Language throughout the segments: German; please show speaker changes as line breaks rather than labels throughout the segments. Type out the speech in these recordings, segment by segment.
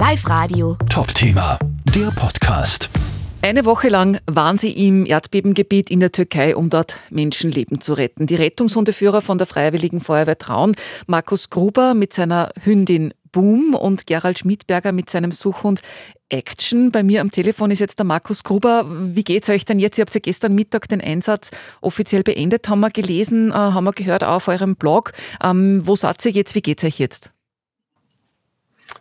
Live Radio.
Top-Thema, der Podcast.
Eine Woche lang waren sie im Erdbebengebiet in der Türkei, um dort Menschenleben zu retten. Die Rettungshundeführer von der Freiwilligen Feuerwehr Traun, Markus Gruber mit seiner Hündin Boom und Gerald Schmidberger mit seinem Suchhund Action. Bei mir am Telefon ist jetzt der Markus Gruber. Wie geht's euch denn jetzt? Ihr habt ja gestern Mittag den Einsatz offiziell beendet, haben wir gelesen, äh, haben wir gehört auch auf eurem Blog. Ähm, wo seid ihr jetzt? Wie geht's euch jetzt?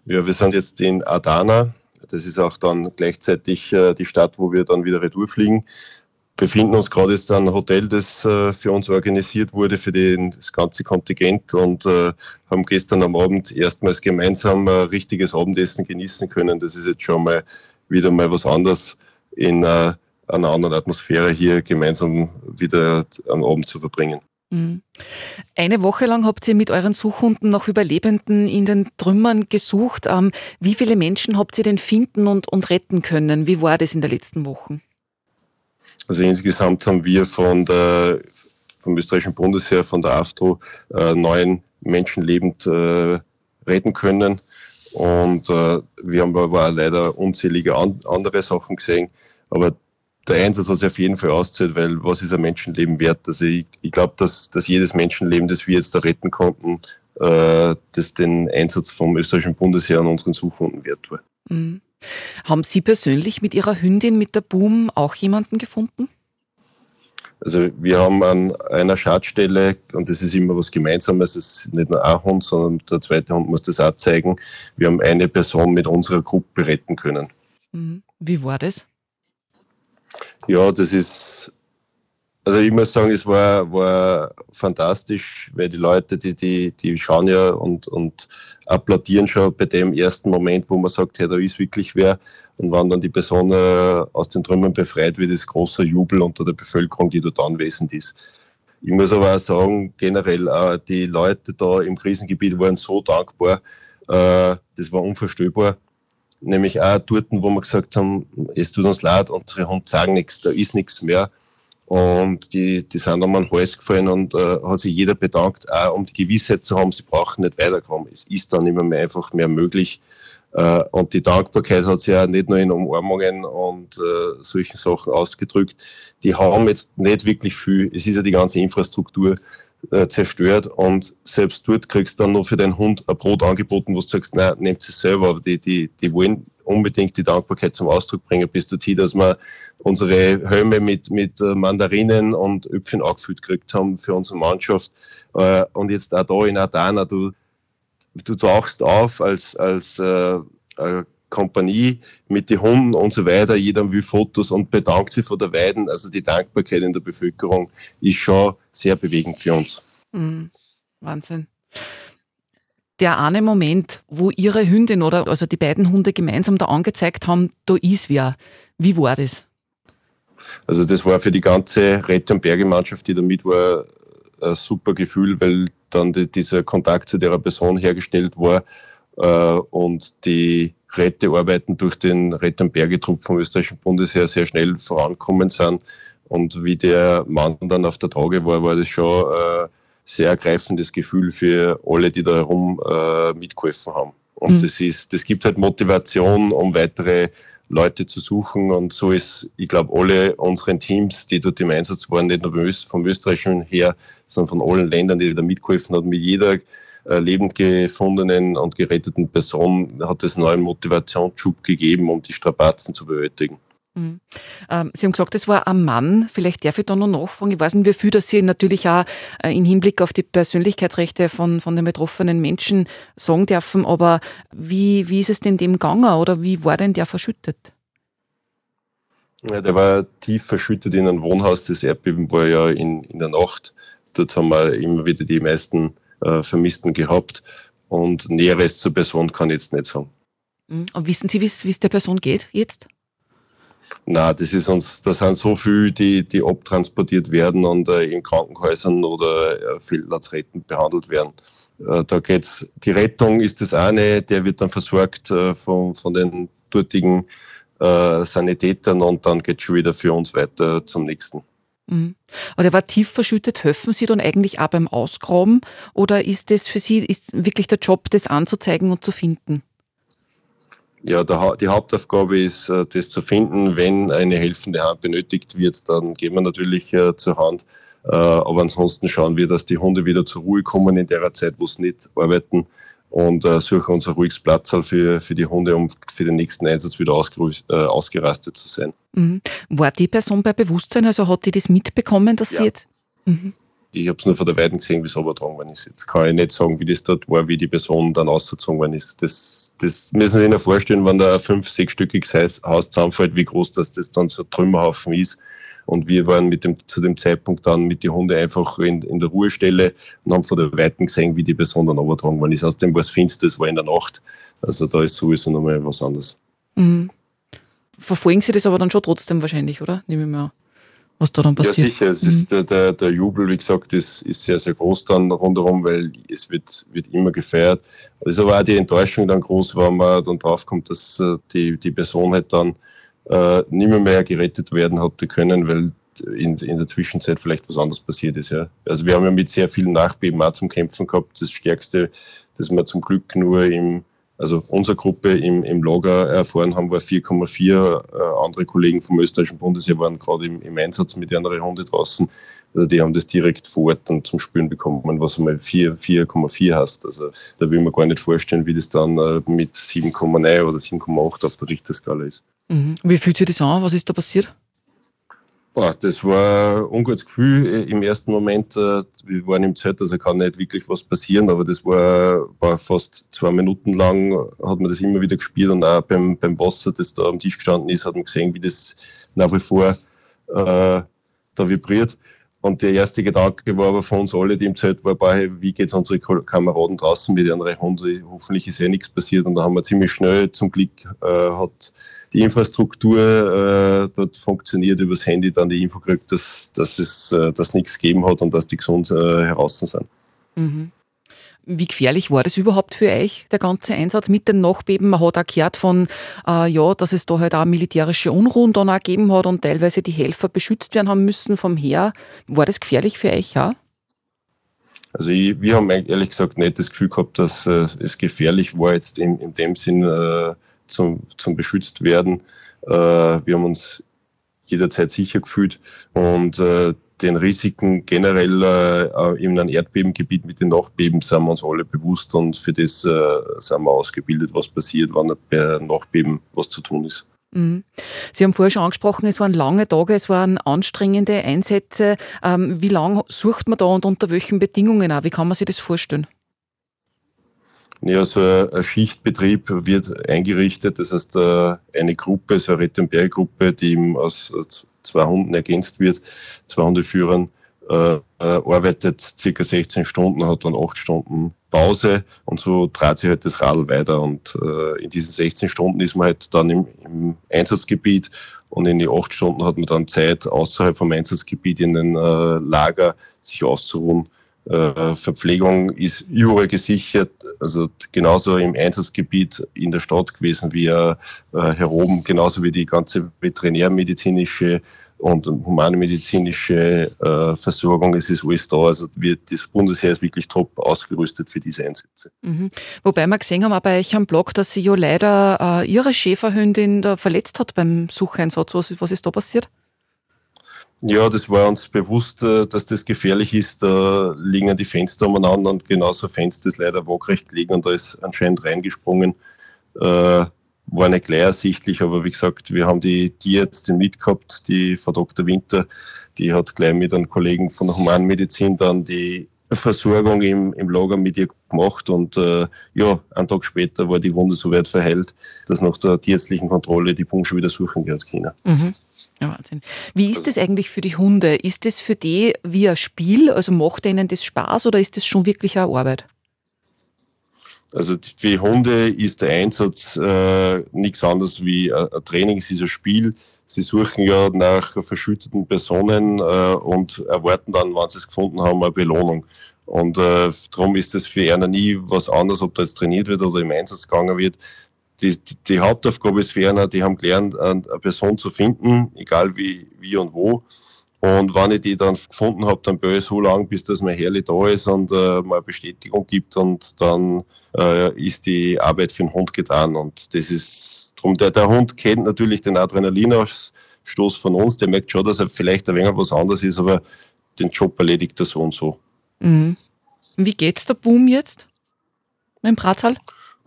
Ja, wir sind jetzt in Adana. Das ist auch dann gleichzeitig äh, die Stadt, wo wir dann wieder retour fliegen. Befinden uns gerade jetzt einem Hotel, das äh, für uns organisiert wurde, für den, das ganze Kontingent und äh, haben gestern am Abend erstmals gemeinsam ein richtiges Abendessen genießen können. Das ist jetzt schon mal wieder mal was anderes in einer anderen Atmosphäre hier gemeinsam wieder am Abend zu verbringen.
Mhm. Eine Woche lang habt ihr mit euren Suchhunden nach Überlebenden in den Trümmern gesucht. Ähm, wie viele Menschen habt ihr denn finden und, und retten können? Wie war das in der letzten Woche?
Also insgesamt haben wir von der, vom österreichischen Bundesheer, von der AFTRO, äh, neun Menschen lebend äh, retten können. Und äh, wir haben aber auch leider unzählige an, andere Sachen gesehen. Aber der Einsatz hat sich auf jeden Fall auszahlt, weil was ist ein Menschenleben wert? Also ich, ich glaube, dass, dass jedes Menschenleben, das wir jetzt da retten konnten, äh, das den Einsatz vom österreichischen Bundesheer an unseren Suchhunden wert war.
Mhm. Haben Sie persönlich mit Ihrer Hündin, mit der Boom, auch jemanden gefunden?
Also wir haben an einer Schadstelle, und das ist immer was Gemeinsames, es ist nicht nur ein Hund, sondern der zweite Hund muss das auch zeigen, wir haben eine Person mit unserer Gruppe retten können.
Mhm. Wie war das?
Ja, das ist, also ich muss sagen, es war, war fantastisch, weil die Leute, die, die, die schauen ja und, und applaudieren schon bei dem ersten Moment, wo man sagt, hey, da ist wirklich wer. Und wenn dann die Person äh, aus den Trümmern befreit wird, ist großer Jubel unter der Bevölkerung, die dort anwesend ist. Ich muss aber auch sagen, generell, äh, die Leute da im Krisengebiet waren so dankbar, äh, das war unvorstellbar nämlich auch dort, wo wir gesagt haben, es tut uns leid, unsere Hunde sagen nichts, da ist nichts mehr. Und die, die sind um den Hals gefallen und äh, hat sich jeder bedankt, auch um die Gewissheit zu haben, sie brauchen nicht weiterkommen. Es ist dann immer mehr einfach mehr möglich. Äh, und die Dankbarkeit hat sich ja nicht nur in Umarmungen und äh, solchen Sachen ausgedrückt. Die haben jetzt nicht wirklich viel, es ist ja die ganze Infrastruktur äh, zerstört und selbst dort kriegst du dann nur für deinen Hund ein Brot angeboten, wo du sagst, nein, nehmt es selber, aber die, die, die wollen unbedingt die Dankbarkeit zum Ausdruck bringen, bis dazu, dass wir unsere Helme mit, mit äh, Mandarinen und Äpfeln angefüllt gekriegt haben für unsere Mannschaft. Äh, und jetzt auch da in Adana, du, du tauchst auf als, als äh, Kompanie mit den Hunden und so weiter. Jeder will Fotos und bedankt sich vor der Weiden. Also die Dankbarkeit in der Bevölkerung ist schon sehr bewegend für uns.
Mhm. Wahnsinn. Der eine Moment, wo Ihre Hündin oder also die beiden Hunde gemeinsam da angezeigt haben, da ist wer. Wie war das?
Also das war für die ganze Rett- und Bergemannschaft, die da mit war, ein super Gefühl, weil dann die, dieser Kontakt zu der Person hergestellt war und die Rettearbeiten durch den Rett- und Bergetrupp vom österreichischen Bundesheer sehr schnell vorankommen sind. Und wie der Mann dann auf der Trage war, war das schon äh, sehr ergreifendes Gefühl für alle, die da herum äh, mitgeholfen haben. Und mhm. das ist, das gibt halt Motivation, um weitere Leute zu suchen. Und so ist, ich glaube, alle unseren Teams, die dort im Einsatz waren, nicht nur vom österreichischen her, sondern von allen Ländern, die da mitgeholfen haben, mit jeder äh, lebend gefundenen und geretteten Person hat es einen neuen Motivationsschub gegeben, um die Strapazen zu bewältigen.
Mhm. Ähm, Sie haben gesagt, es war ein Mann. Vielleicht darf ich da noch nachfragen. Ich weiß nicht, wie viel das Sie natürlich auch äh, im Hinblick auf die Persönlichkeitsrechte von, von den betroffenen Menschen sagen dürfen. Aber wie, wie ist es denn dem gegangen oder wie war denn der verschüttet?
Ja, der war tief verschüttet in einem Wohnhaus. Das Erdbeben war ja in, in der Nacht. Dort haben wir immer wieder die meisten äh, Vermissten gehabt. Und Näheres zur Person kann ich jetzt nicht sagen.
Mhm. Und wissen Sie, wie es der Person geht jetzt?
Na, das ist uns, da sind so viele, die, die abtransportiert werden und äh, in Krankenhäusern oder äh, Feldlazaretten behandelt werden. Äh, da geht's, die Rettung ist das eine, der wird dann versorgt äh, von, von den dortigen äh, Sanitätern und dann geht es schon wieder für uns weiter zum nächsten.
Mhm. Aber der war tief verschüttet. Helfen Sie dann eigentlich auch beim Ausgraben oder ist das für Sie ist wirklich der Job, das anzuzeigen und zu finden?
ja, der, die Hauptaufgabe ist, äh, das zu finden. Wenn eine helfende Hand benötigt wird, dann gehen wir natürlich äh, zur Hand. Äh, aber ansonsten schauen wir, dass die Hunde wieder zur Ruhe kommen in der Zeit, wo sie nicht arbeiten und äh, suchen uns ein ruhiges Platz für, für die Hunde, um für den nächsten Einsatz wieder äh, ausgerastet zu sein.
Mhm. War die Person bei Bewusstsein? Also hat die das mitbekommen, dass ja. sie jetzt. Mhm.
Ich habe es nur von der Weiden gesehen, wie es übertragen worden ist. Jetzt kann ich nicht sagen, wie das dort war, wie die Person dann ausgezogen worden ist. Das, das müssen Sie sich vorstellen, wenn da ein fünf-, sechsstöckiges Haus zusammenfällt, wie groß das, das dann so ein Trümmerhaufen ist. Und wir waren mit dem, zu dem Zeitpunkt dann mit den Hunden einfach in, in der Ruhestelle und haben von der Weiten gesehen, wie die Person dann übertragen worden ist. Außerdem war es finster, es war in der Nacht. Also da ist sowieso nochmal was anderes.
Mhm. Verfolgen Sie das aber dann schon trotzdem wahrscheinlich, oder? Nehme ich mal was da dann passiert.
Ja, sicher. Es mhm. ist der, der, der, Jubel, wie gesagt, ist, ist sehr, sehr groß dann rundherum, weil es wird, wird immer gefeiert. Es ist aber auch die Enttäuschung dann groß, wenn man dann draufkommt, dass äh, die, die Person halt dann äh, nicht mehr, mehr gerettet werden hatte können, weil in, in der Zwischenzeit vielleicht was anderes passiert ist. Ja. Also wir haben ja mit sehr vielen Nachbeben auch zum Kämpfen gehabt. Das Stärkste, das wir zum Glück nur im, also unsere Gruppe im, im Lager erfahren haben, war 4,4. Äh, andere Kollegen vom österreichischen Bundesheer waren gerade im, im Einsatz mit anderen Hunde draußen. Also die haben das direkt vor Ort dann zum Spüren bekommen, was einmal 4,4 hast. Also da will man gar nicht vorstellen, wie das dann äh, mit 7,9 oder 7,8 auf der Richterskala ist.
Mhm. Wie fühlt sich das an? Was ist da passiert?
Boah, das war ein ungutes Gefühl äh, im ersten Moment. Äh, wir waren im Zelt, also kann nicht wirklich was passieren, aber das war, war fast zwei Minuten lang, hat man das immer wieder gespielt und auch beim, beim Wasser, das da am Tisch gestanden ist, hat man gesehen, wie das nach wie vor äh, da vibriert. Und der erste Gedanke war aber von uns alle, die im Zelt waren, wie geht es unsere Kameraden draußen mit den anderen Hunden? Hoffentlich ist eh nichts passiert. Und da haben wir ziemlich schnell, zum Glück äh, hat die Infrastruktur äh, dort funktioniert, übers Handy dann die Info gekriegt, dass, dass es äh, dass nichts gegeben hat und dass die gesund äh, heraus sind.
Mhm. Wie gefährlich war das überhaupt für euch, der ganze Einsatz mit den Nachbeben? Man hat auch gehört von, äh, ja, dass es da halt auch militärische Unruhen dann auch gegeben hat und teilweise die Helfer beschützt werden haben müssen vom Heer. War das gefährlich für euch auch?
Also ich, wir haben ehrlich gesagt nicht das Gefühl gehabt, dass äh, es gefährlich war jetzt in, in dem Sinn äh, zum, zum beschützt werden. Äh, wir haben uns jederzeit sicher gefühlt und äh, den Risiken generell äh, in einem Erdbebengebiet mit den Nachbeben sind wir uns alle bewusst und für das äh, sind wir ausgebildet, was passiert, wenn bei Nachbeben was zu tun ist.
Mhm. Sie haben vorher schon angesprochen, es waren lange Tage, es waren anstrengende Einsätze. Ähm, wie lange sucht man da und unter welchen Bedingungen auch? Wie kann man sich das vorstellen?
Ja, so ein Schichtbetrieb wird eingerichtet. Das heißt, äh, eine Gruppe, so eine Rettenberg-Gruppe, die aus zwei Hunden ergänzt wird, zwei Hundeführern, äh, äh, arbeitet circa 16 Stunden, hat dann 8 Stunden Pause und so dreht sich halt das Radl weiter. Und in diesen 16 Stunden ist man halt dann im, im Einsatzgebiet und in die 8 Stunden hat man dann Zeit, außerhalb vom Einsatzgebiet in den Lager sich auszuruhen Verpflegung ist überall gesichert, also genauso im Einsatzgebiet in der Stadt gewesen wie äh, hier oben, genauso wie die ganze veterinärmedizinische und humanmedizinische äh, Versorgung. Es ist alles da. Also wird, das Bundesheer ist wirklich top ausgerüstet für diese Einsätze.
Mhm. Wobei wir gesehen haben, bei euch am Blog, dass sie ja leider äh, ihre Schäferhündin verletzt hat beim Sucheinsatz. Was, was ist da passiert?
Ja, das war uns bewusst, äh, dass das gefährlich ist. Da liegen die Fenster umeinander und genauso Fenster ist leider waagrecht gelegen und da ist anscheinend reingesprungen. Äh, war nicht gleich ersichtlich, aber wie gesagt, wir haben die Tierärztin mitgehabt, die Frau Dr. Winter, die hat gleich mit einem Kollegen von der Humanmedizin dann die Versorgung im, im Lager mit ihr gemacht und äh, ja, einen Tag später war die Wunde so weit verheilt, dass nach der tierärztlichen Kontrolle die Punkt wieder suchen gehört können.
Mhm. Ja, Wahnsinn. Wie ist das eigentlich für die Hunde? Ist das für die wie ein Spiel? Also macht ihnen das Spaß oder ist das schon wirklich eine Arbeit?
Also für Hunde ist der Einsatz äh, nichts anderes wie ein Training, es ist ein Spiel. Sie suchen ja nach verschütteten Personen äh, und erwarten dann, wenn sie es gefunden haben, eine Belohnung. Und äh, darum ist es für einer nie was anderes, ob da jetzt trainiert wird oder im Einsatz gegangen wird die, die Hauptaufgabe ist für einer, die haben gelernt, eine Person zu finden, egal wie, wie und wo. Und wenn ich die dann gefunden habe, dann bin ich so lange, bis das mein Herrli da ist und äh, mal Bestätigung gibt und dann äh, ist die Arbeit für den Hund getan. Und das ist drum, der, der Hund kennt natürlich den Adrenalinausstoß von uns, der merkt schon, dass er vielleicht ein wenig was anderes ist, aber den Job erledigt er so und so.
Mhm. Wie geht's der Boom jetzt? Dem Pratzal?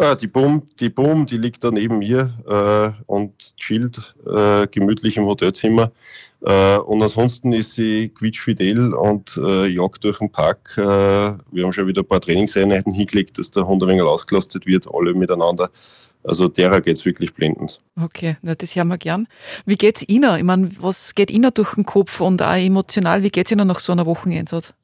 Ah, die Boom, die Boom, die liegt da neben mir äh, und chillt äh, gemütlich im Hotelzimmer. Äh, und ansonsten ist sie quietschfidel und äh, jagt durch den Park. Äh, wir haben schon wieder ein paar Trainingseinheiten hingelegt, dass der Hund ein wenig ausgelastet wird, alle miteinander. Also derer geht es wirklich blendend.
Okay, na, das hören wir gern. Wie geht's Ihnen? Ich meine, was geht Ihnen durch den Kopf und auch emotional? Wie geht's Ihnen nach so einer Wocheneinsatz?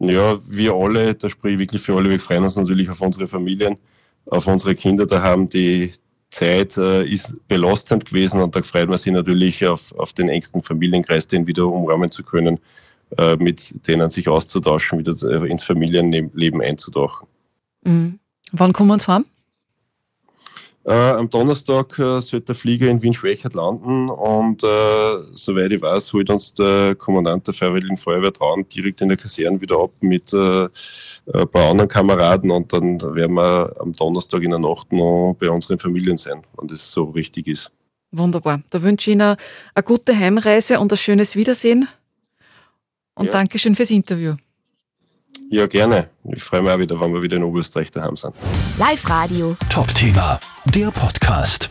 Ja, wir alle, da spreche ich wirklich für alle, wir freuen uns natürlich auf unsere Familien, auf unsere Kinder daheim, die Zeit äh, ist belastend gewesen und da freut man sich natürlich auf, auf den engsten Familienkreis, den wieder umrahmen zu können, äh, mit denen sich auszutauschen, wieder äh, ins Familienleben einzutauchen.
Mhm. Wann kommen wir uns heim?
Äh, am Donnerstag äh, sollte der Flieger in Wien-Schwächert landen und äh, soweit ich weiß, holt uns der Kommandant der Freiwilligen Feuerwehr Traun direkt in der Kaserne wieder ab mit äh, ein paar anderen Kameraden und dann werden wir am Donnerstag in der Nacht noch bei unseren Familien sein, wenn das so richtig ist.
Wunderbar. Da wünsche ich Ihnen eine gute Heimreise und ein schönes Wiedersehen. Und ja. Dankeschön fürs Interview.
Ja, gerne. Ich freue mich auch wieder, wenn wir wieder in Oberösterreich daheim sind.
Live Radio. Top Thema, der Podcast.